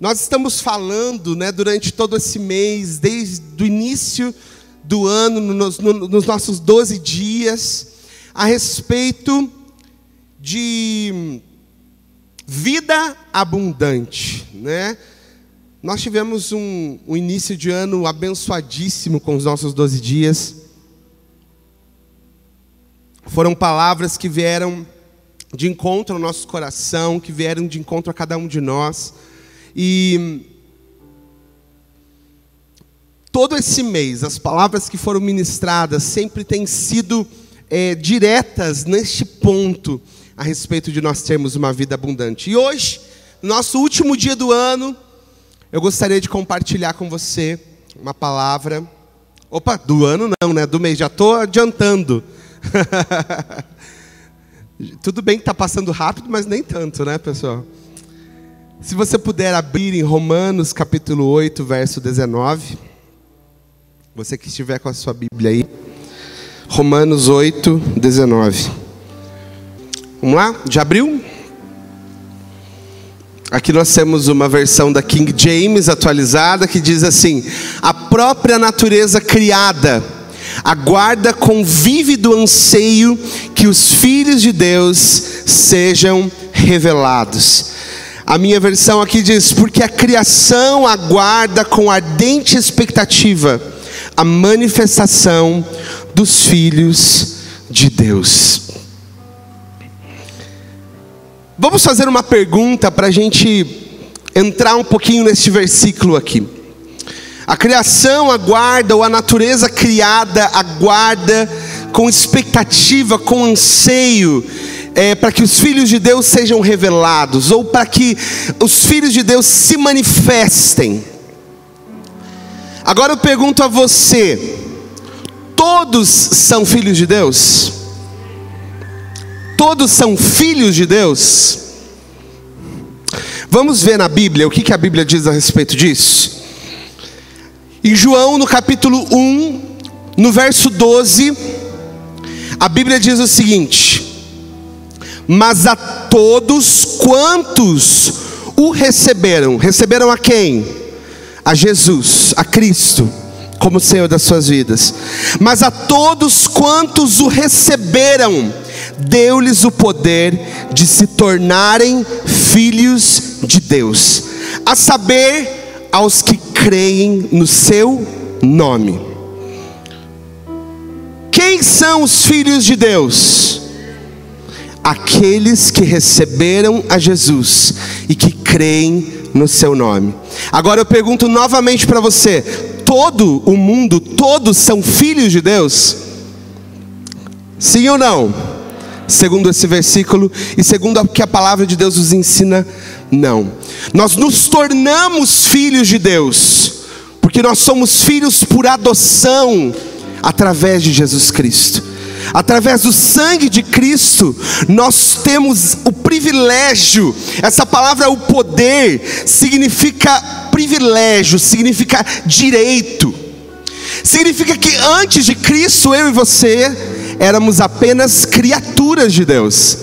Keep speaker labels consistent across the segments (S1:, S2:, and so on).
S1: Nós estamos falando, né, durante todo esse mês, desde o início do ano, nos, nos nossos 12 dias, a respeito de vida abundante, né? Nós tivemos um, um início de ano abençoadíssimo com os nossos 12 dias. Foram palavras que vieram de encontro ao nosso coração, que vieram de encontro a cada um de nós. E todo esse mês, as palavras que foram ministradas sempre têm sido é, diretas neste ponto a respeito de nós termos uma vida abundante. E hoje, nosso último dia do ano, eu gostaria de compartilhar com você uma palavra. Opa, do ano não, né? Do mês, já estou adiantando. Tudo bem que está passando rápido, mas nem tanto, né, pessoal? Se você puder abrir em Romanos capítulo 8, verso 19. Você que estiver com a sua Bíblia aí. Romanos 8, 19. Vamos lá? Já abriu? Aqui nós temos uma versão da King James atualizada que diz assim: A própria natureza criada aguarda com vívido anseio que os filhos de Deus sejam revelados. A minha versão aqui diz: porque a criação aguarda com ardente expectativa a manifestação dos filhos de Deus. Vamos fazer uma pergunta para a gente entrar um pouquinho neste versículo aqui. A criação aguarda, ou a natureza criada aguarda com expectativa, com anseio, é, para que os filhos de Deus sejam revelados, ou para que os filhos de Deus se manifestem. Agora eu pergunto a você: todos são filhos de Deus? Todos são filhos de Deus? Vamos ver na Bíblia o que, que a Bíblia diz a respeito disso? Em João, no capítulo 1, no verso 12, a Bíblia diz o seguinte: Mas a todos quantos o receberam, receberam a quem? A Jesus, a Cristo, como Senhor das suas vidas. Mas a todos quantos o receberam, deu-lhes o poder de se tornarem filhos de Deus, a saber, aos que creem no seu nome. Quem são os filhos de Deus? Aqueles que receberam a Jesus e que creem no seu nome. Agora eu pergunto novamente para você: todo o mundo, todos são filhos de Deus? Sim ou não? Segundo esse versículo e segundo o que a palavra de Deus nos ensina, não. Nós nos tornamos filhos de Deus, porque nós somos filhos por adoção através de Jesus Cristo. Através do sangue de Cristo, nós temos o privilégio. Essa palavra, o poder, significa privilégio, significa direito. Significa que antes de Cristo, eu e você éramos apenas criaturas de Deus.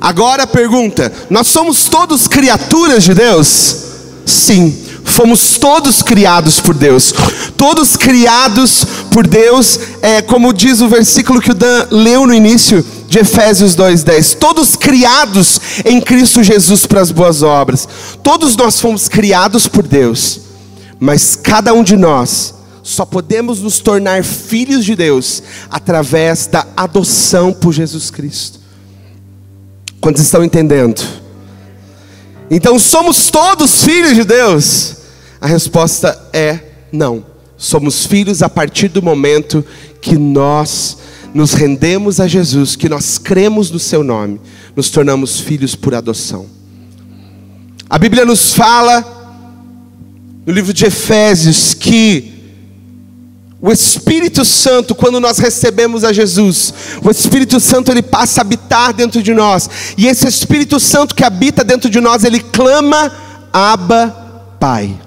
S1: Agora pergunta: nós somos todos criaturas de Deus? Sim, fomos todos criados por Deus. Todos criados por Deus, é como diz o versículo que o Dan leu no início de Efésios 2:10. Todos criados em Cristo Jesus para as boas obras. Todos nós fomos criados por Deus. Mas cada um de nós só podemos nos tornar filhos de Deus através da adoção por Jesus Cristo. Quantos estão entendendo? Então somos todos filhos de Deus? A resposta é não. Somos filhos a partir do momento que nós nos rendemos a Jesus, que nós cremos no seu nome, nos tornamos filhos por adoção. A Bíblia nos fala no livro de Efésios que o Espírito Santo, quando nós recebemos a Jesus, o Espírito Santo ele passa a habitar dentro de nós. E esse Espírito Santo que habita dentro de nós, ele clama: Abba, Pai.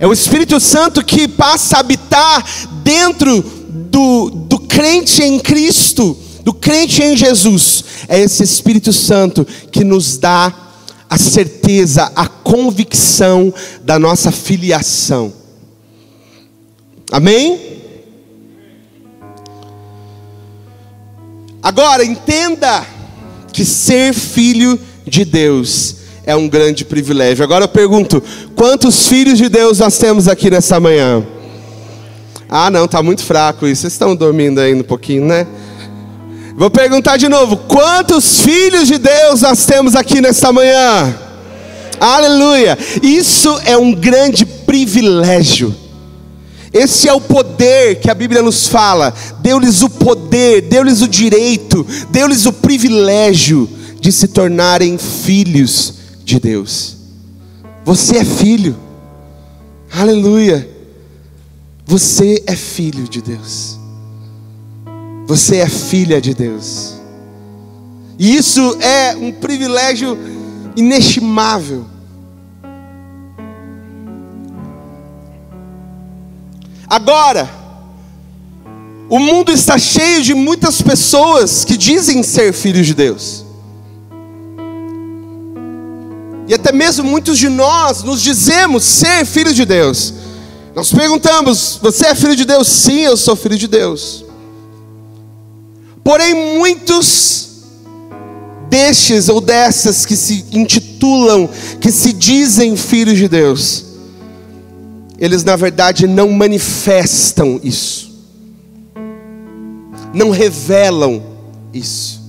S1: É o Espírito Santo que passa a habitar dentro do, do crente em Cristo, do crente em Jesus. É esse Espírito Santo que nos dá a certeza, a convicção da nossa filiação. Amém? Agora, entenda que ser filho de Deus é um grande privilégio. Agora eu pergunto: quantos filhos de Deus nós temos aqui nessa manhã? Ah, não, está muito fraco isso. Vocês estão dormindo ainda um pouquinho, né? Vou perguntar de novo: quantos filhos de Deus nós temos aqui nesta manhã? Aleluia! Isso é um grande privilégio. Esse é o poder que a Bíblia nos fala. Deu-lhes o poder, deu-lhes o direito, deu-lhes o privilégio de se tornarem filhos de Deus. Você é filho. Aleluia. Você é filho de Deus. Você é filha de Deus. E isso é um privilégio inestimável. Agora, o mundo está cheio de muitas pessoas que dizem ser filhos de Deus. E até mesmo muitos de nós nos dizemos ser filhos de Deus. Nós perguntamos: Você é filho de Deus? Sim, eu sou filho de Deus. Porém, muitos destes ou dessas que se intitulam, que se dizem filhos de Deus, eles na verdade não manifestam isso, não revelam isso.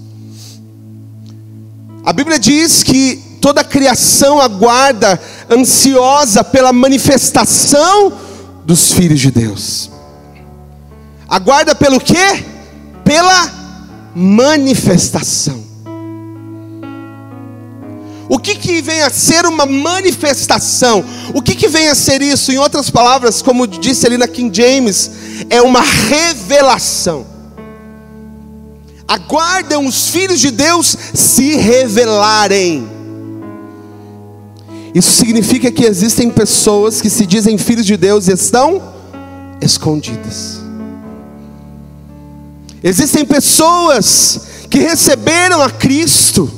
S1: A Bíblia diz que toda a criação aguarda, ansiosa pela manifestação dos filhos de Deus. Aguarda pelo quê? Pela manifestação. O que, que vem a ser uma manifestação? O que, que vem a ser isso? Em outras palavras, como disse ali na King James, é uma revelação. Aguardam os filhos de Deus se revelarem. Isso significa que existem pessoas que se dizem filhos de Deus e estão escondidas. Existem pessoas que receberam a Cristo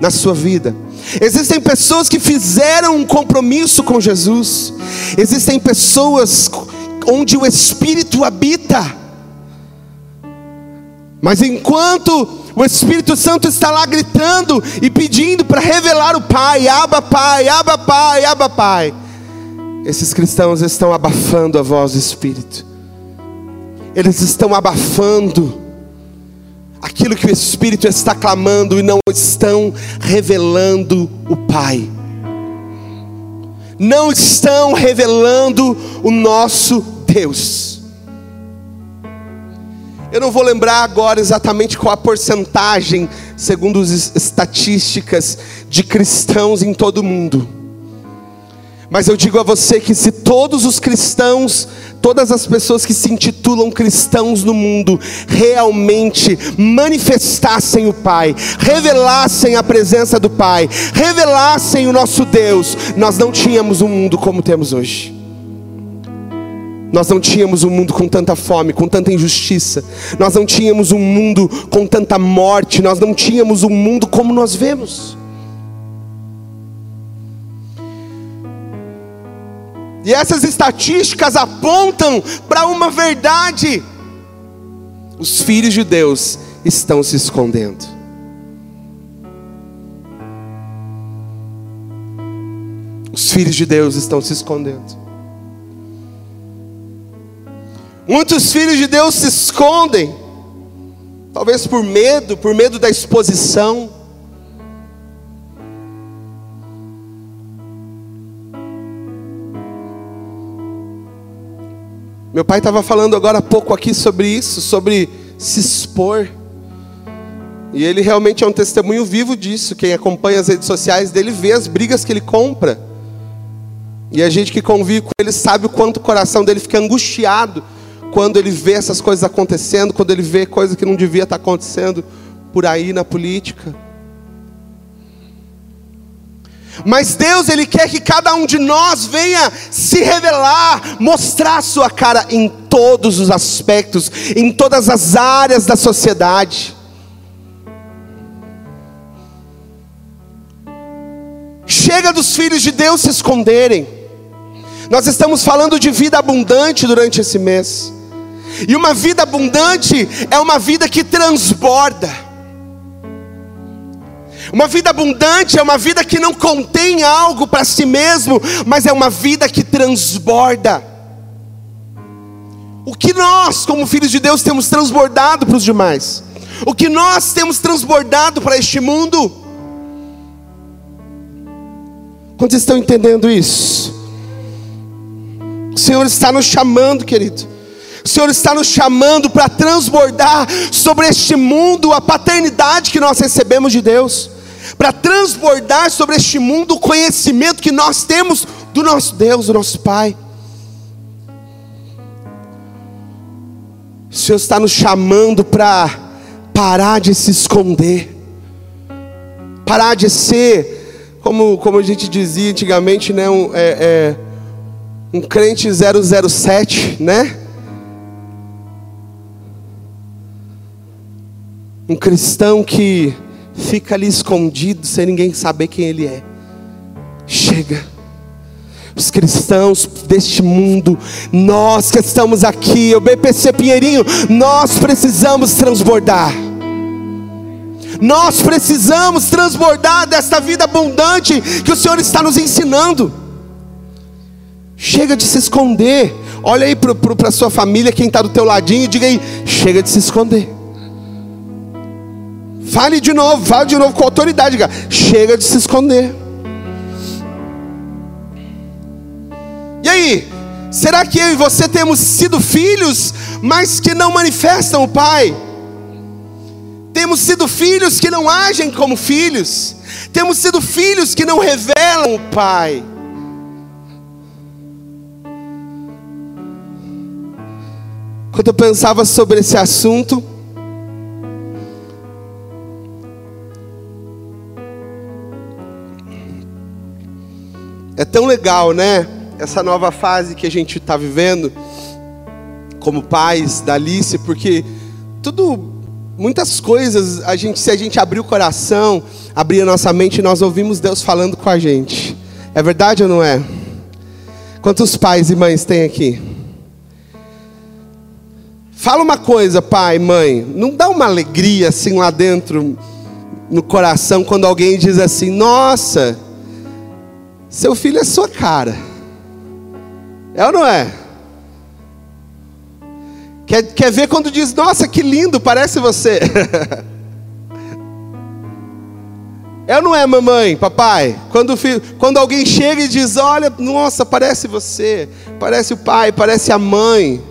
S1: na sua vida. Existem pessoas que fizeram um compromisso com Jesus. Existem pessoas onde o Espírito habita. Mas enquanto o Espírito Santo está lá gritando e pedindo para revelar o Pai, aba Pai, aba Pai, aba Pai. Esses cristãos estão abafando a voz do Espírito. Eles estão abafando aquilo que o Espírito está clamando e não estão revelando o Pai. Não estão revelando o nosso Deus. Eu não vou lembrar agora exatamente qual a porcentagem, segundo as estatísticas, de cristãos em todo o mundo. Mas eu digo a você que se todos os cristãos todas as pessoas que se intitulam cristãos no mundo realmente manifestassem o Pai, revelassem a presença do Pai, revelassem o nosso Deus, nós não tínhamos um mundo como temos hoje. Nós não tínhamos um mundo com tanta fome, com tanta injustiça. Nós não tínhamos um mundo com tanta morte. Nós não tínhamos um mundo como nós vemos. E essas estatísticas apontam para uma verdade: os filhos de Deus estão se escondendo. Os filhos de Deus estão se escondendo. Muitos filhos de Deus se escondem, talvez por medo, por medo da exposição. Meu pai estava falando agora há pouco aqui sobre isso, sobre se expor. E ele realmente é um testemunho vivo disso. Quem acompanha as redes sociais dele vê as brigas que ele compra. E a gente que convive com ele sabe o quanto o coração dele fica angustiado quando ele vê essas coisas acontecendo, quando ele vê coisas que não devia estar acontecendo por aí na política. Mas Deus, Ele quer que cada um de nós venha se revelar, mostrar sua cara em todos os aspectos, em todas as áreas da sociedade. Chega dos filhos de Deus se esconderem. Nós estamos falando de vida abundante durante esse mês. E uma vida abundante é uma vida que transborda. Uma vida abundante é uma vida que não contém algo para si mesmo, mas é uma vida que transborda. O que nós, como filhos de Deus, temos transbordado para os demais? O que nós temos transbordado para este mundo? Quantos estão entendendo isso? O Senhor está nos chamando, querido. O Senhor está nos chamando para transbordar sobre este mundo a paternidade que nós recebemos de Deus, para transbordar sobre este mundo o conhecimento que nós temos do nosso Deus, do nosso Pai. O Senhor está nos chamando para parar de se esconder, parar de ser, como, como a gente dizia antigamente, né, um, é, é, um crente 007, né? Um cristão que fica ali escondido sem ninguém saber quem ele é. Chega os cristãos deste mundo, nós que estamos aqui, o BPC Pinheirinho, nós precisamos transbordar. Nós precisamos transbordar desta vida abundante que o Senhor está nos ensinando. Chega de se esconder. Olha aí para a sua família, quem está do teu ladinho, e diga aí: chega de se esconder. Fale de novo, fale de novo com autoridade, diga, chega de se esconder. E aí? Será que eu e você temos sido filhos, mas que não manifestam o Pai? Temos sido filhos que não agem como filhos. Temos sido filhos que não revelam o Pai. Quando eu pensava sobre esse assunto, é tão legal, né? essa nova fase que a gente está vivendo, como pais da Alice, porque tudo, muitas coisas, a gente, se a gente abrir o coração, abrir a nossa mente, nós ouvimos Deus falando com a gente. É verdade ou não é? Quantos pais e mães tem aqui? Fala uma coisa, pai, mãe, não dá uma alegria assim lá dentro no coração quando alguém diz assim: "Nossa, seu filho é sua cara". É ou não é? Quer, quer ver quando diz, nossa, que lindo, parece você. é ou não é, mamãe, papai? Quando, filho, quando alguém chega e diz, olha, nossa, parece você, parece o pai, parece a mãe.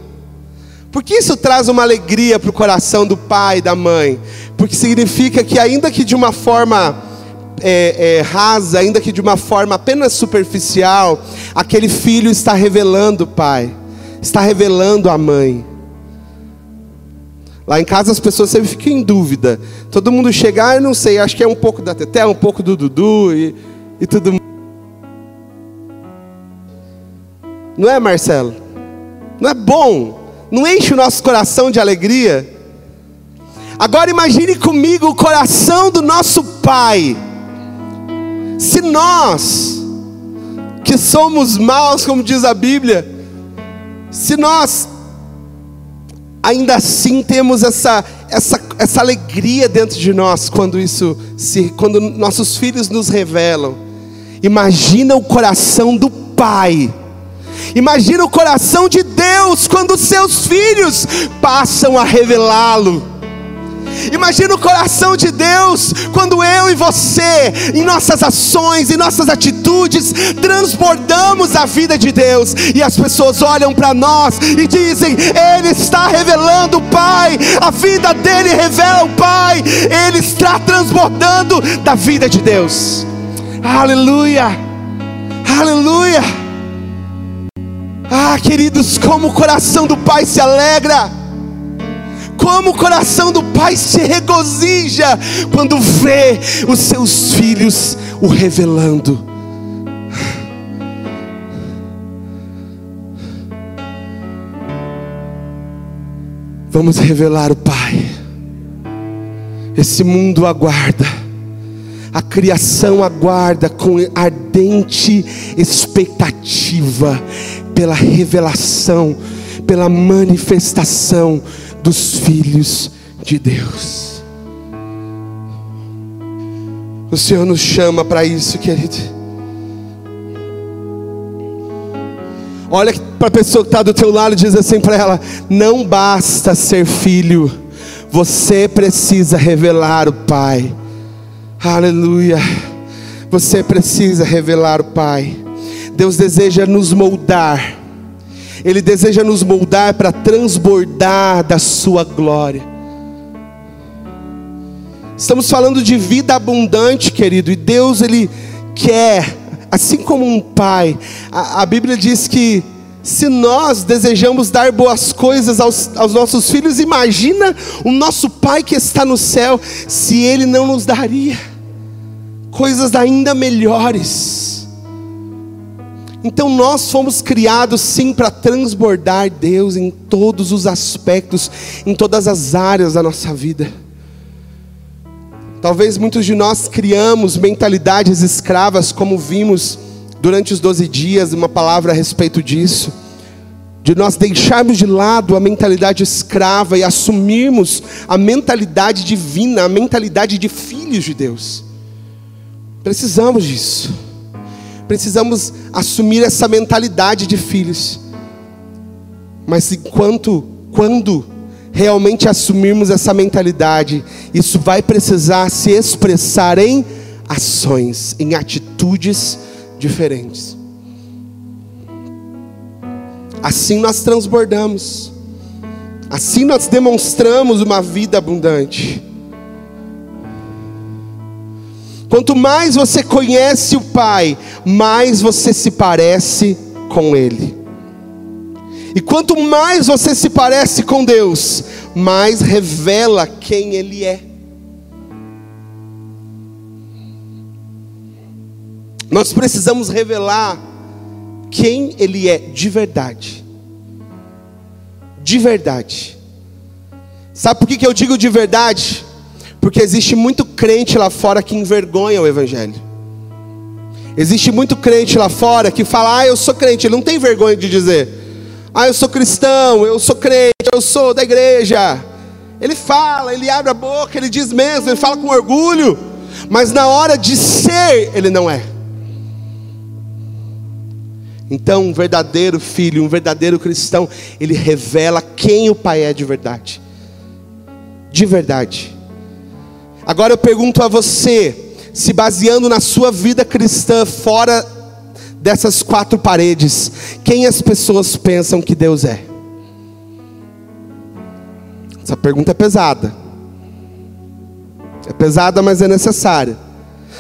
S1: Porque isso traz uma alegria para o coração do pai e da mãe. Porque significa que, ainda que de uma forma é, é, rasa, ainda que de uma forma apenas superficial, aquele filho está revelando o pai, está revelando a mãe. Lá em casa as pessoas sempre ficam em dúvida. Todo mundo chega, ah, eu não sei, acho que é um pouco da Teté, um pouco do Dudu e, e tudo. Não é, Marcelo? Não é bom? Não enche o nosso coração de alegria? Agora imagine comigo o coração do nosso Pai se nós, que somos maus, como diz a Bíblia, se nós ainda assim temos essa, essa, essa alegria dentro de nós quando isso se, quando nossos filhos nos revelam. Imagina o coração do Pai. Imagina o coração de Deus quando seus filhos passam a revelá-lo. Imagina o coração de Deus quando eu e você, em nossas ações, em nossas atitudes, transbordamos a vida de Deus. E as pessoas olham para nós e dizem: Ele está revelando o Pai, a vida dele revela o Pai, ele está transbordando da vida de Deus. Aleluia, aleluia. Ah, queridos, como o coração do Pai se alegra como o coração do pai se regozija quando vê os seus filhos o revelando. Vamos revelar o Pai. Esse mundo aguarda A criação aguarda com ardente expectativa pela revelação, pela manifestação dos filhos de Deus. O Senhor nos chama para isso, querido. Olha para a pessoa que está do teu lado e diz assim para ela: não basta ser filho, você precisa revelar o Pai. Aleluia. Você precisa revelar o Pai. Deus deseja nos moldar. Ele deseja nos moldar para transbordar da sua glória. Estamos falando de vida abundante, querido, e Deus ele quer, assim como um pai. A, a Bíblia diz que se nós desejamos dar boas coisas aos, aos, nossos filhos, imagina o nosso Pai que está no céu, se Ele não nos daria coisas ainda melhores. Então nós fomos criados sim para transbordar Deus em todos os aspectos, em todas as áreas da nossa vida. Talvez muitos de nós criamos mentalidades escravas, como vimos durante os 12 dias, uma palavra a respeito disso. De nós deixarmos de lado a mentalidade escrava e assumirmos a mentalidade divina, a mentalidade de filhos de Deus. Precisamos disso. Precisamos assumir essa mentalidade de filhos. Mas enquanto, quando realmente assumirmos essa mentalidade, isso vai precisar se expressar em ações, em atitudes diferentes. Assim nós transbordamos. Assim nós demonstramos uma vida abundante. Quanto mais você conhece o Pai, mais você se parece com Ele. E quanto mais você se parece com Deus, mais revela quem Ele é. Nós precisamos revelar quem Ele é de verdade. De verdade. Sabe por que, eu digo de verdade? Porque existe muito crente lá fora que envergonha o Evangelho. Existe muito crente lá fora que fala, ah, eu sou crente, ele não tem vergonha de dizer, ah, eu sou cristão, eu sou crente, eu sou da igreja. Ele fala, ele abre a boca, ele diz mesmo, ele fala com orgulho, mas na hora de ser, ele não é. Então, um verdadeiro filho, um verdadeiro cristão, ele revela quem o Pai é de verdade. De verdade. Agora eu pergunto a você, se baseando na sua vida cristã fora dessas quatro paredes, quem as pessoas pensam que Deus é? Essa pergunta é pesada. É pesada, mas é necessária.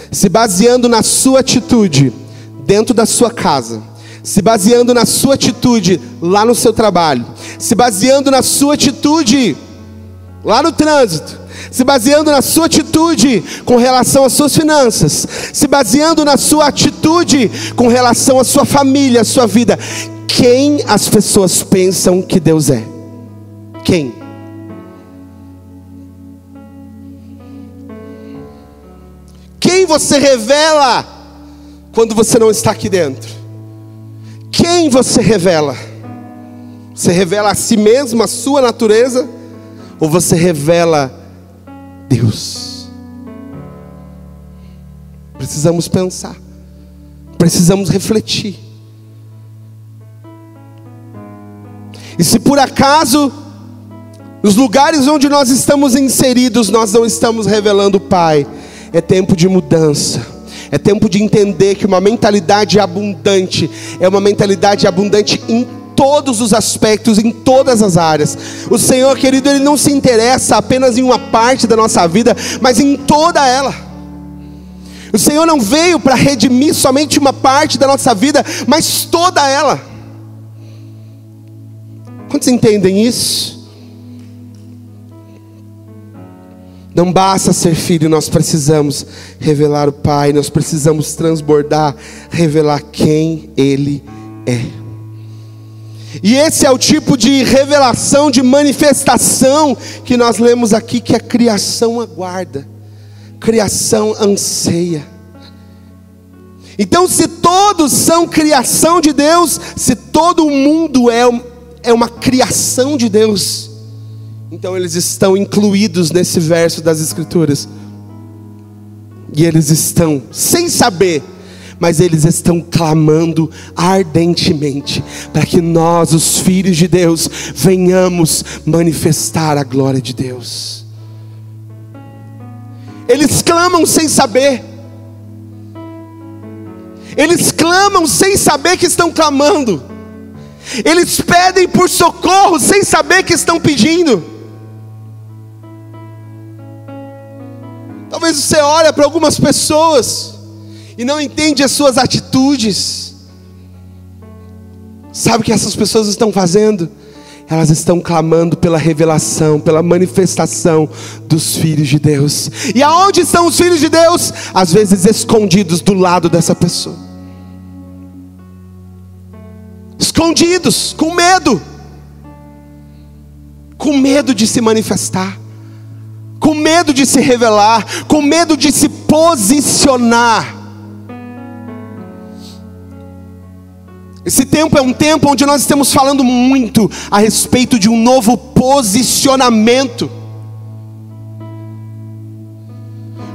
S1: Se baseando na sua atitude dentro da sua casa, se baseando na sua atitude lá no seu trabalho, se baseando na sua atitude lá no trânsito, se baseando na sua atitude com relação às suas finanças, se baseando na sua atitude com relação à sua família, à sua vida, quem as pessoas pensam que Deus é? Quem? Quem você revela quando você não está aqui dentro? Quem você revela? Você revela a si mesmo, a sua natureza? Ou você revela Deus? Precisamos pensar, precisamos refletir. E se por acaso, nos lugares onde nós estamos inseridos, nós não estamos revelando o Pai, é tempo de mudança é tempo de entender que uma mentalidade abundante é uma mentalidade abundante em todos os aspectos, em todas as áreas. O Senhor, querido, Ele não se interessa apenas em uma parte da nossa vida, mas em toda ela. O Senhor não veio para redimir somente uma parte da nossa vida, mas toda ela. Quantos entendem isso? Não basta ser filho, nós precisamos revelar o Pai, nós precisamos transbordar, revelar quem Ele é. E esse é o tipo de revelação, de manifestação que nós lemos aqui que a criação aguarda. criação anseia. Então, se todos são criação de Deus, se todo mundo é, é uma criação de Deus, então eles estão incluídos nesse verso das Escrituras. E eles estão, sem saber, mas eles estão clamando ardentemente para que nós, os filhos de Deus, venhamos manifestar a glória de Deus. Eles clamam sem saber. Eles clamam sem saber que estão clamando. Eles pedem por socorro sem saber que estão pedindo. Talvez você olhe para algumas pessoas e não entende as suas atitudes. Sabe o que essas pessoas estão fazendo? Elas estão clamando pela revelação, pela manifestação dos filhos de Deus. E aonde estão os filhos de Deus? Às vezes escondidos do lado dessa pessoa. Escondidos, com medo. Com medo de se manifestar. Com medo de se revelar, com medo de se posicionar. Esse tempo é um tempo onde nós estamos falando muito a respeito de um novo posicionamento.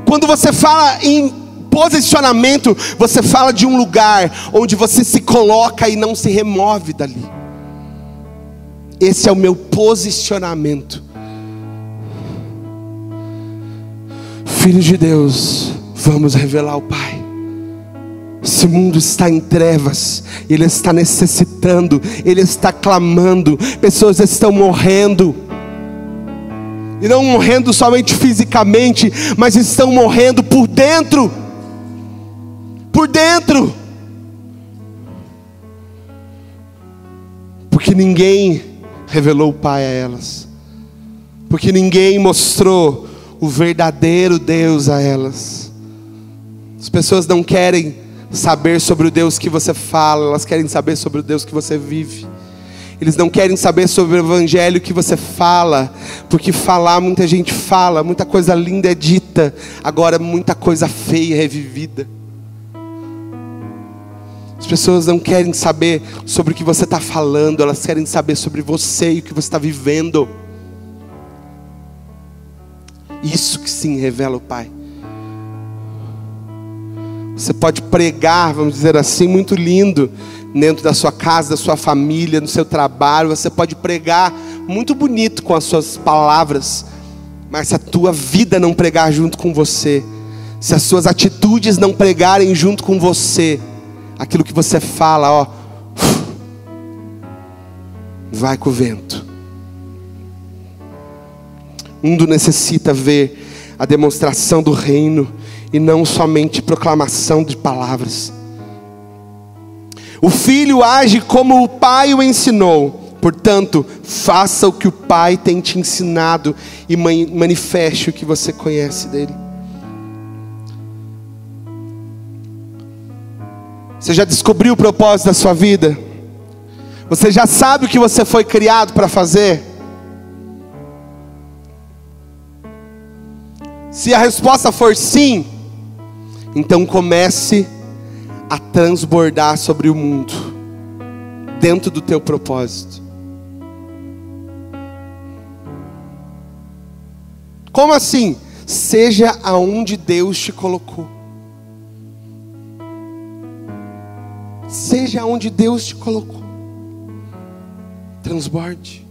S1: Quando você fala em posicionamento, você fala de um lugar onde você se coloca e não se remove dali. Esse é o meu posicionamento. Filhos de Deus, vamos revelar o Pai. Esse mundo está em trevas, ele está necessitando, ele está clamando, pessoas estão morrendo, e não morrendo somente fisicamente, mas estão morrendo por dentro, por dentro, porque ninguém revelou o Pai a elas, porque ninguém mostrou o verdadeiro Deus a elas. As pessoas não querem saber sobre o Deus que você fala, elas querem saber sobre o Deus que você vive. Eles não querem saber sobre o evangelho que você fala, porque falar muita gente fala, muita coisa linda é dita, agora muita coisa feia é vivida. As pessoas não querem saber sobre o que você está falando, elas querem saber sobre você e o que você está vivendo. Isso que sim revela o Pai. Você pode pregar, vamos dizer assim, muito lindo, dentro da sua casa, da sua família, no seu trabalho. Você pode pregar muito bonito com as suas palavras, mas se a tua vida não pregar junto com você, se as suas atitudes não pregarem junto com você, aquilo que você fala, ó, vai com o vento. O mundo necessita ver a demonstração do reino e não somente proclamação de palavras. O filho age como o pai o ensinou, portanto, faça o que o pai tem te ensinado e manifeste o que você conhece dele. Você já descobriu o propósito da sua vida? Você já sabe o que você foi criado para fazer? Se a resposta for sim, então comece a transbordar sobre o mundo, dentro do teu propósito. Como assim? Seja aonde Deus te colocou. Seja onde Deus te colocou. Transborde.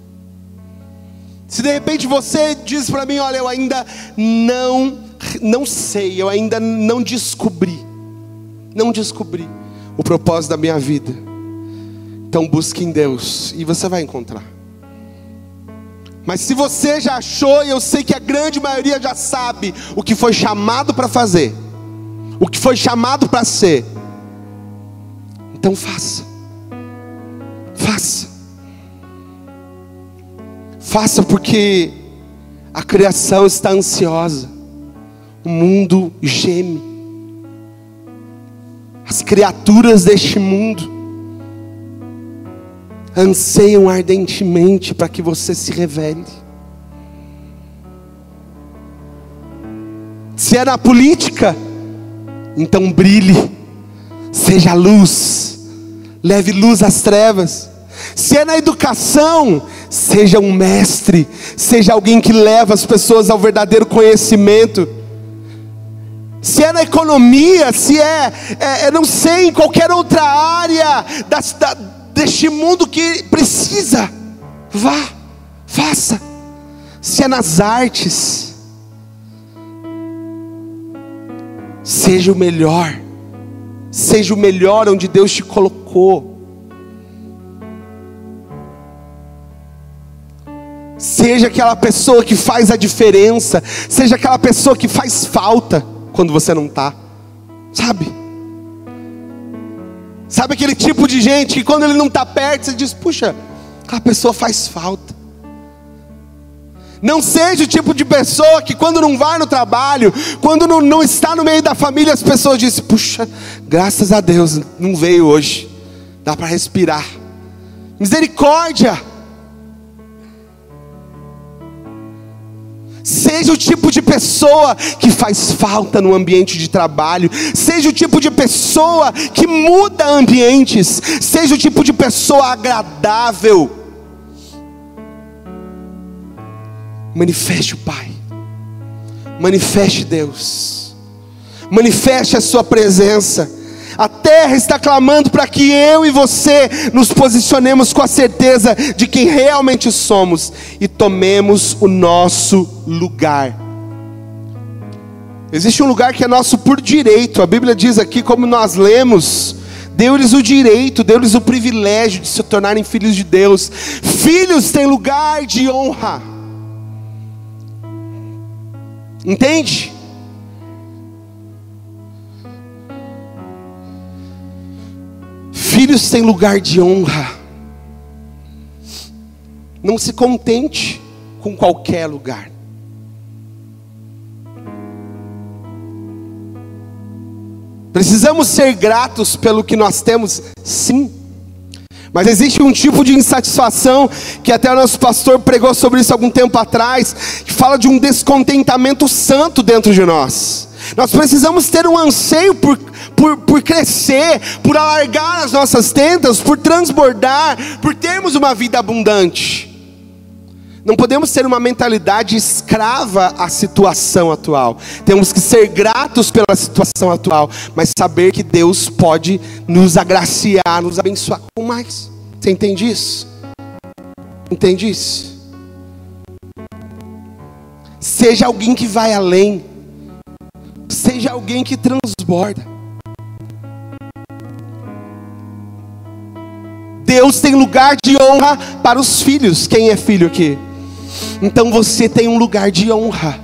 S1: Se de repente você diz para mim, olha, eu ainda não não sei, eu ainda não descobri, não descobri o propósito da minha vida. Então busque em Deus e você vai encontrar. Mas se você já achou, e eu sei que a grande maioria já sabe o que foi chamado para fazer, o que foi chamado para ser, então faça. Faça. Faça porque a criação está ansiosa. O mundo geme. As criaturas deste mundo anseiam ardentemente para que você se revele. Se é na política, então brilhe, seja luz, leve luz às trevas. Se é na educação, seja um mestre, seja alguém que leva as pessoas ao verdadeiro conhecimento. Se é na economia, se é, é, não sei, em qualquer outra área da, deste mundo que precisa, vá, faça. Se é nas artes, seja o melhor, seja o melhor onde Deus te colocou. Seja aquela pessoa que faz a diferença, seja aquela pessoa que faz falta quando você não está, sabe? Sabe aquele tipo de gente que quando ele não está perto, você diz: puxa, aquela pessoa faz falta. Não seja o tipo de pessoa que quando não vai no trabalho, quando não, não está no meio da família, as pessoas dizem: puxa, graças a Deus, não veio hoje, dá para respirar. Misericórdia. Seja o tipo de pessoa que faz falta no ambiente de trabalho, seja o tipo de pessoa que muda ambientes, seja o tipo de pessoa agradável. Manifeste o Pai, manifeste Deus, manifeste a Sua presença. A terra está clamando para que eu e você nos posicionemos com a certeza de quem realmente somos e tomemos o nosso lugar. Existe um lugar que é nosso por direito. A Bíblia diz aqui, como nós lemos, deu-lhes o direito, deu-lhes o privilégio de se tornarem filhos de Deus. Filhos têm lugar de honra. Entende? Filhos têm lugar de honra. Não se contente com qualquer lugar. Precisamos ser gratos pelo que nós temos, sim. Mas existe um tipo de insatisfação que até o nosso pastor pregou sobre isso algum tempo atrás, que fala de um descontentamento santo dentro de nós. Nós precisamos ter um anseio por, por, por crescer, por alargar as nossas tendas, por transbordar, por termos uma vida abundante. Não podemos ter uma mentalidade escrava à situação atual. Temos que ser gratos pela situação atual, mas saber que Deus pode nos agraciar, nos abençoar com mais. Você entende isso? Entende isso? Seja alguém que vai além. Seja alguém que transborda. Deus tem lugar de honra para os filhos. Quem é filho aqui? Então você tem um lugar de honra.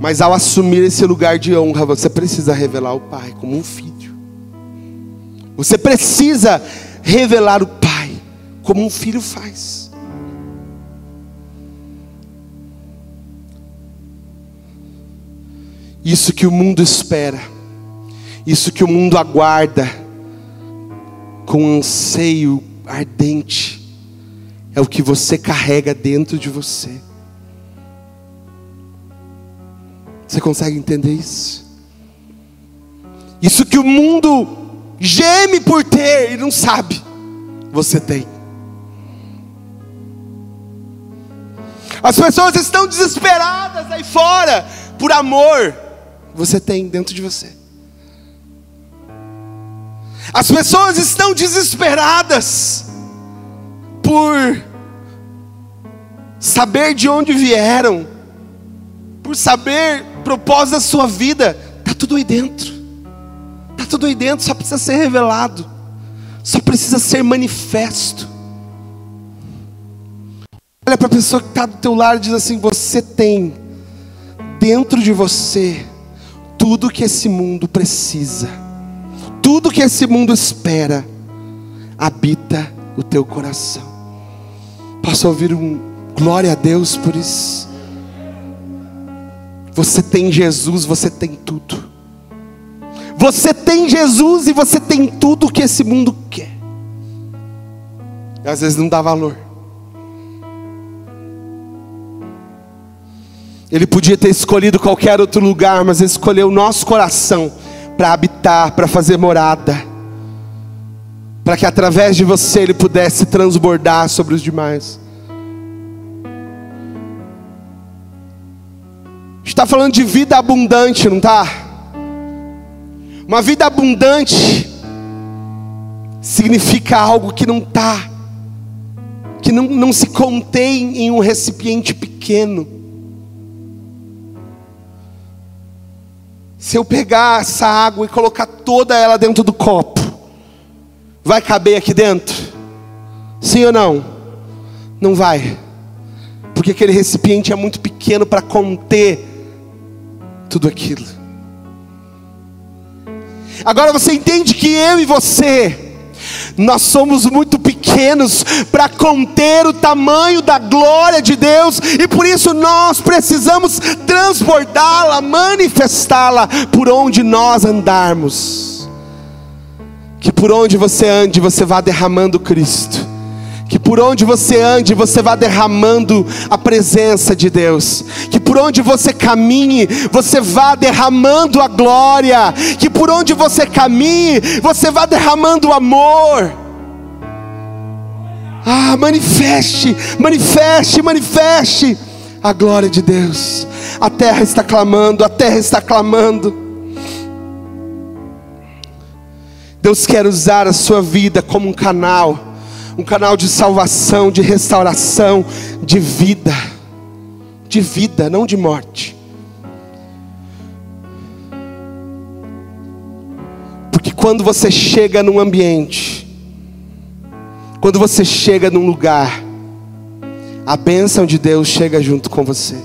S1: Mas ao assumir esse lugar de honra, você precisa revelar o Pai como um filho. Você precisa revelar o Pai como um filho faz. Isso que o mundo espera, isso que o mundo aguarda, com anseio ardente, é o que você carrega dentro de você. Você consegue entender isso? Isso que o mundo geme por ter e não sabe, você tem. As pessoas estão desesperadas aí fora por amor, você tem dentro de você. As pessoas estão desesperadas por saber de onde vieram, por saber propósito da sua vida, está tudo aí dentro. Está tudo aí dentro, só precisa ser revelado, só precisa ser manifesto. Olha para a pessoa que está do teu lado e diz assim: você tem dentro de você tudo que esse mundo precisa, tudo que esse mundo espera, habita o teu coração. Posso ouvir um glória a Deus por isso? Você tem Jesus, você tem tudo. Você tem Jesus e você tem tudo que esse mundo quer. E às vezes não dá valor. Ele podia ter escolhido qualquer outro lugar, mas Ele escolheu o nosso coração para habitar, para fazer morada, para que através de você Ele pudesse transbordar sobre os demais. Está falando de vida abundante, não está? Uma vida abundante significa algo que não está, que não, não se contém em um recipiente pequeno. Se eu pegar essa água e colocar toda ela dentro do copo, vai caber aqui dentro? Sim ou não? Não vai, porque aquele recipiente é muito pequeno para conter tudo aquilo. Agora você entende que eu e você, nós somos muito pequenos para conter o tamanho da glória de Deus, e por isso nós precisamos transbordá-la, manifestá-la por onde nós andarmos. Que por onde você ande, você vá derramando Cristo que por onde você ande, você vá derramando a presença de Deus. Que por onde você caminhe, você vá derramando a glória. Que por onde você caminhe, você vá derramando o amor. Ah, manifeste, manifeste, manifeste a glória de Deus. A terra está clamando, a terra está clamando. Deus quer usar a sua vida como um canal um canal de salvação, de restauração, de vida, de vida, não de morte. Porque quando você chega num ambiente, quando você chega num lugar, a bênção de Deus chega junto com você.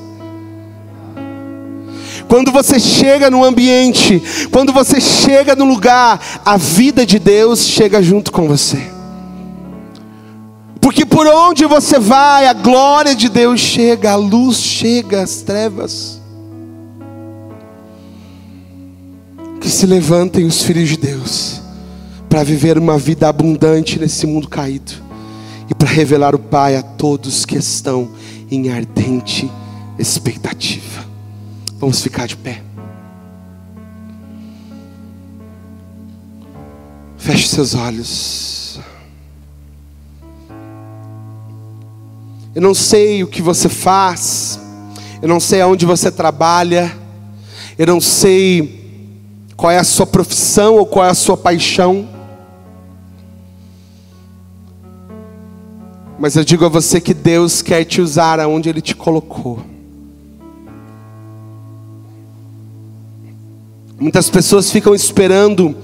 S1: Quando você chega num ambiente, quando você chega num lugar, a vida de Deus chega junto com você. Porque por onde você vai, a glória de Deus chega, a luz chega, as trevas. Que se levantem os filhos de Deus para viver uma vida abundante nesse mundo caído e para revelar o Pai a todos que estão em ardente expectativa. Vamos ficar de pé. Feche seus olhos. Eu não sei o que você faz, eu não sei aonde você trabalha, eu não sei qual é a sua profissão ou qual é a sua paixão. Mas eu digo a você que Deus quer te usar aonde Ele te colocou. Muitas pessoas ficam esperando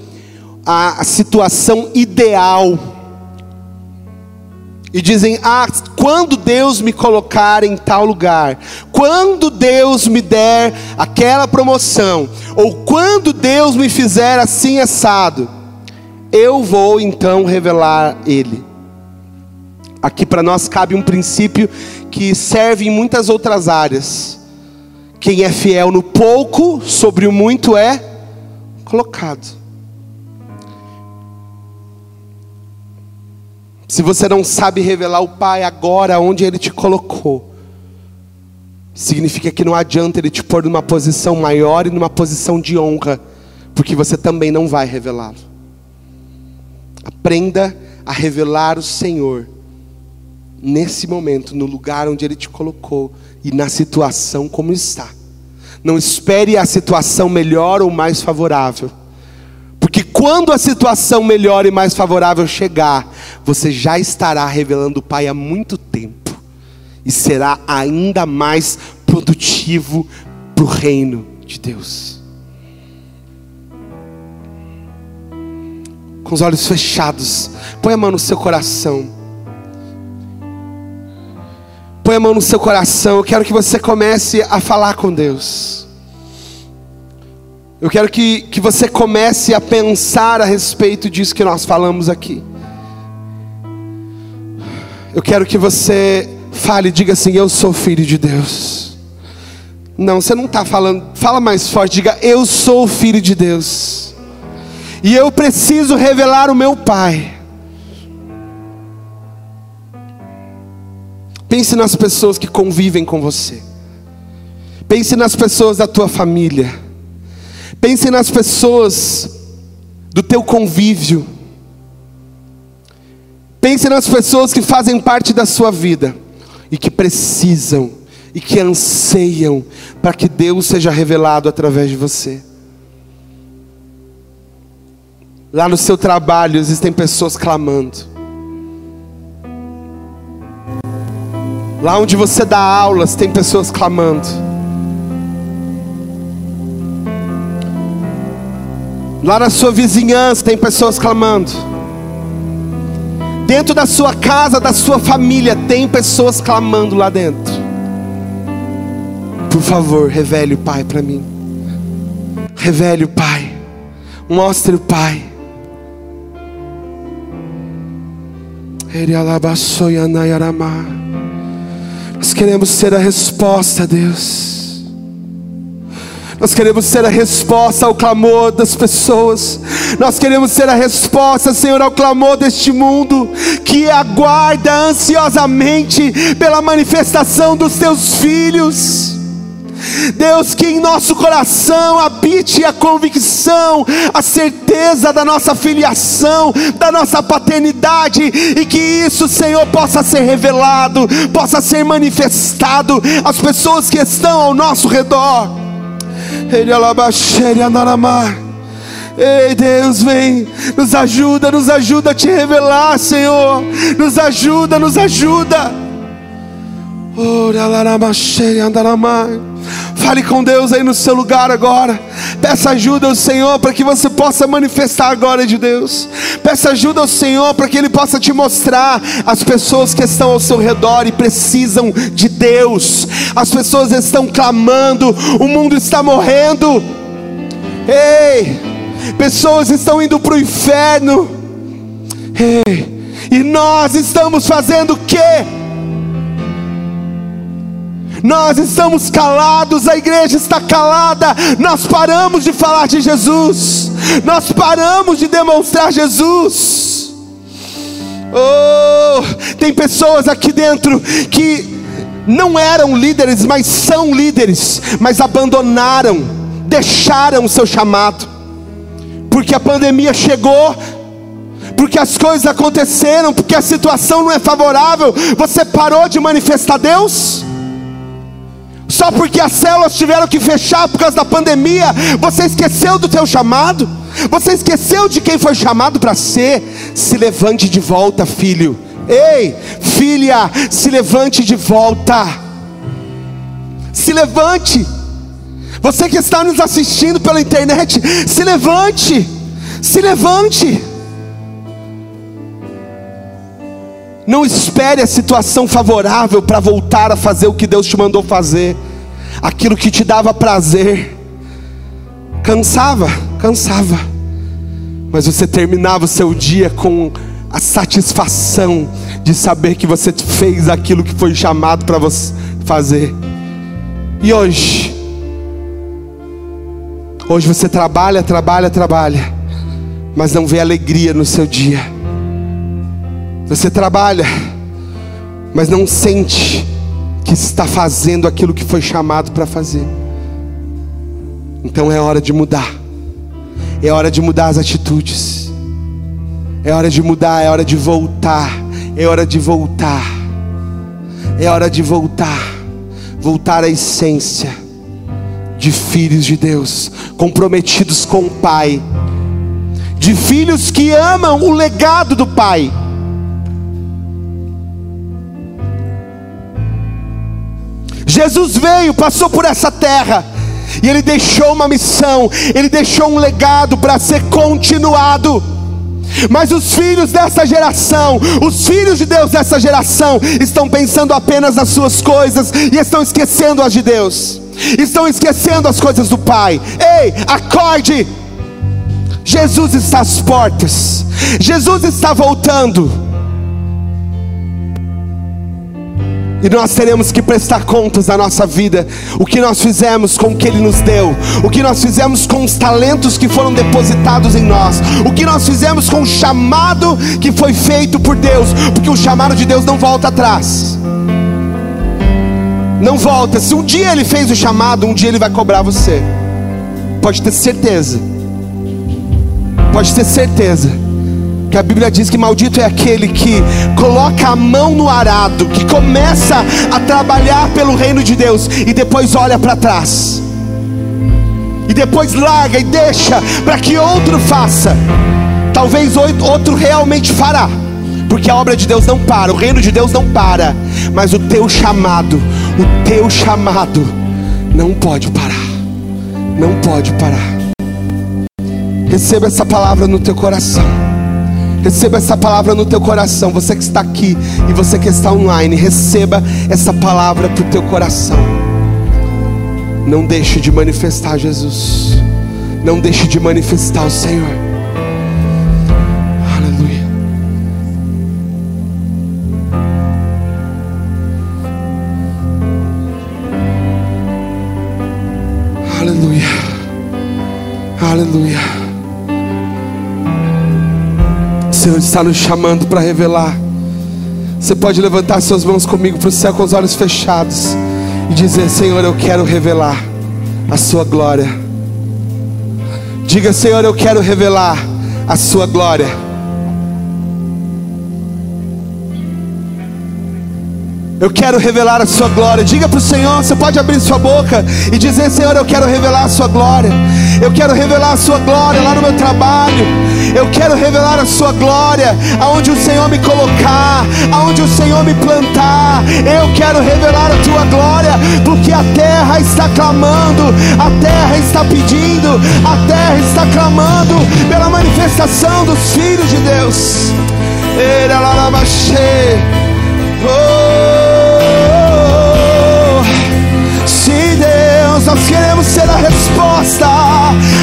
S1: a, situação ideal e dizem: Ah, quando Deus me colocar em tal lugar, quando Deus me der aquela promoção, ou quando Deus me fizer assim assado, eu vou então revelar Ele. Aqui para nós cabe um princípio que serve em muitas outras áreas. Quem é fiel no pouco, sobre o muito é colocado. Se você não sabe revelar o Pai agora onde Ele te colocou, significa que não adianta Ele te pôr numa posição maior e numa posição de honra, porque você também não vai revelá-lo. Aprenda a revelar o Senhor nesse momento, no lugar onde Ele te colocou e na situação como está. Não espere a situação melhor ou mais favorável. Quando a situação melhor e mais favorável chegar, você já estará revelando o Pai há muito tempo e será ainda mais produtivo para o reino de Deus. Com os olhos fechados, põe a mão no seu coração. Põe a mão no seu coração. Eu quero que você comece a falar com Deus. Eu quero que, que você comece a pensar a respeito disso que nós falamos aqui. Eu quero que você fale, diga assim: Eu sou filho de Deus. Não, você não está falando, fala mais forte, diga: Eu sou filho de Deus. E eu preciso revelar o meu Pai. Pense nas pessoas que convivem com você. Pense nas pessoas da tua família. Pense nas pessoas do teu convívio. Pense nas pessoas que fazem parte da sua vida e que precisam e que anseiam para que Deus seja revelado através de você. Lá no seu trabalho existem pessoas clamando. Lá onde você dá aulas, tem pessoas clamando. Lá na sua vizinhança, tem pessoas clamando. Dentro da sua casa, da sua família, tem pessoas clamando lá dentro. Por favor, revele o Pai para mim. Revele o Pai. Mostre o Pai. Nós queremos ser a resposta, Deus. Nós queremos ser a resposta ao clamor das pessoas. Nós queremos ser a resposta, Senhor, ao clamor deste mundo que aguarda ansiosamente pela manifestação dos teus filhos. Deus, que em nosso coração habite a convicção, a certeza da nossa filiação, da nossa paternidade, e que isso, Senhor, possa ser revelado, possa ser manifestado às pessoas que estão ao nosso redor. Ei Deus, vem, nos ajuda, nos ajuda a te revelar, Senhor, nos ajuda, nos ajuda. Ora, Fale com Deus aí no seu lugar agora. Peça ajuda ao Senhor para que você possa manifestar a glória de Deus. Peça ajuda ao Senhor para que Ele possa te mostrar as pessoas que estão ao seu redor e precisam de Deus. As pessoas estão clamando, o mundo está morrendo. Ei, pessoas estão indo para o inferno. Ei, e nós estamos fazendo o quê? Nós estamos calados, a igreja está calada. Nós paramos de falar de Jesus. Nós paramos de demonstrar Jesus. Oh, tem pessoas aqui dentro que não eram líderes, mas são líderes, mas abandonaram, deixaram o seu chamado, porque a pandemia chegou, porque as coisas aconteceram, porque a situação não é favorável, você parou de manifestar Deus? Só porque as células tiveram que fechar por causa da pandemia, você esqueceu do teu chamado? Você esqueceu de quem foi chamado para ser? Se levante de volta, filho. Ei, filha, se levante de volta. Se levante. Você que está nos assistindo pela internet, se levante. Se levante. Não espere a situação favorável para voltar a fazer o que Deus te mandou fazer. Aquilo que te dava prazer. Cansava, cansava. Mas você terminava o seu dia com a satisfação de saber que você fez aquilo que foi chamado para você fazer. E hoje? Hoje você trabalha, trabalha, trabalha, mas não vê alegria no seu dia você trabalha, mas não sente que está fazendo aquilo que foi chamado para fazer. Então é hora de mudar. É hora de mudar as atitudes. É hora de mudar, é hora de voltar. É hora de voltar. É hora de voltar. Voltar à essência de filhos de Deus, comprometidos com o Pai, de filhos que amam o legado do Pai Jesus veio, passou por essa terra, e ele deixou uma missão, ele deixou um legado para ser continuado. Mas os filhos dessa geração, os filhos de Deus dessa geração, estão pensando apenas nas suas coisas e estão esquecendo as de Deus, estão esquecendo as coisas do Pai. Ei, acorde! Jesus está às portas, Jesus está voltando. E nós teremos que prestar contas da nossa vida, o que nós fizemos com o que Ele nos deu, o que nós fizemos com os talentos que foram depositados em nós, o que nós fizemos com o chamado que foi feito por Deus, porque o chamado de Deus não volta atrás. Não volta. Se um dia ele fez o chamado, um dia ele vai cobrar você. Pode ter certeza. Pode ter certeza. Que a Bíblia diz que maldito é aquele que coloca a mão no arado, que começa a trabalhar pelo reino de Deus e depois olha para trás. E depois larga e deixa para que outro faça. Talvez outro realmente fará porque a obra de Deus não para, o reino de Deus não para, mas o teu chamado, o teu chamado não pode parar, não pode parar. Receba essa palavra no teu coração. Receba essa palavra no teu coração. Você que está aqui e você que está online, receba essa palavra para o teu coração. Não deixe de manifestar Jesus. Não deixe de manifestar o Senhor. Aleluia. Aleluia. O Senhor está nos chamando para revelar. Você pode levantar suas mãos comigo para o céu com os olhos fechados e dizer: Senhor, eu quero revelar a Sua glória. Diga, Senhor, eu quero revelar a Sua glória. Eu quero revelar a sua glória. Diga para o Senhor, você pode abrir sua boca e dizer: Senhor, eu quero revelar a sua glória. Eu quero revelar a sua glória lá no meu trabalho. Eu quero revelar a sua glória aonde o Senhor me colocar, aonde o Senhor me plantar. Eu quero revelar a tua glória, porque a terra está clamando, a terra está pedindo, a terra está clamando pela manifestação dos filhos de Deus. Oh nós queremos ser a resposta.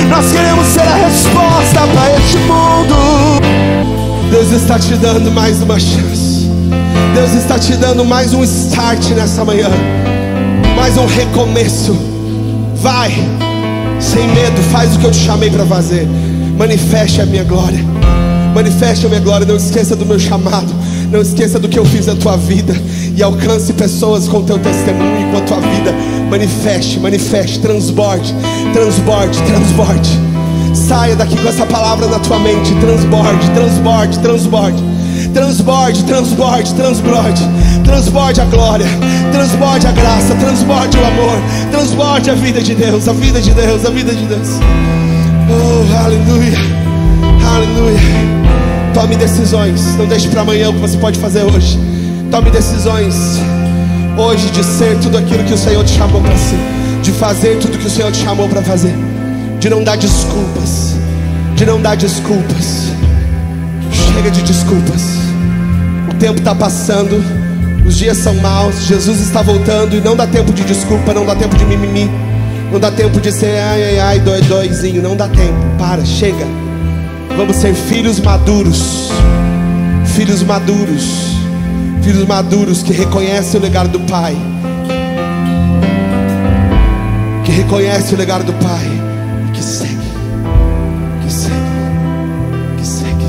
S1: Nós queremos ser a resposta para este mundo. Deus está te dando mais uma chance. Deus está te dando mais um start nessa manhã. Mais um recomeço. Vai, sem medo, faz o que eu te chamei para fazer. Manifeste a minha glória. Manifeste a minha glória. Não esqueça do meu chamado. Não esqueça do que eu fiz na tua vida. E alcance pessoas com teu testemunho com a tua vida. Manifeste, manifeste, transborde, transborde, transborde. Saia daqui com essa palavra na tua mente. Transborde, transborde, transborde. Transborde, transborde, transborde. Transborde a glória, transborde a graça, transborde o amor, transborde a vida de Deus, a vida de Deus, a vida de Deus. Oh, aleluia, aleluia. Tome decisões. Não deixe para amanhã o que você pode fazer hoje. Tome decisões hoje de ser tudo aquilo que o Senhor te chamou para ser, de fazer tudo que o Senhor te chamou para fazer, de não dar desculpas, de não dar desculpas. Chega de desculpas. O tempo está passando, os dias são maus, Jesus está voltando e não dá tempo de desculpa, não dá tempo de mimimi, não dá tempo de ser ai ai ai doi doizinho, não dá tempo. Para, chega. Vamos ser filhos maduros. Filhos maduros. Filhos maduros que reconhecem o legado do Pai. Que reconhecem o legado do Pai. E que segue. Que segue. Que segue.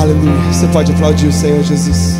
S1: Aleluia. Você pode aplaudir o Senhor Jesus.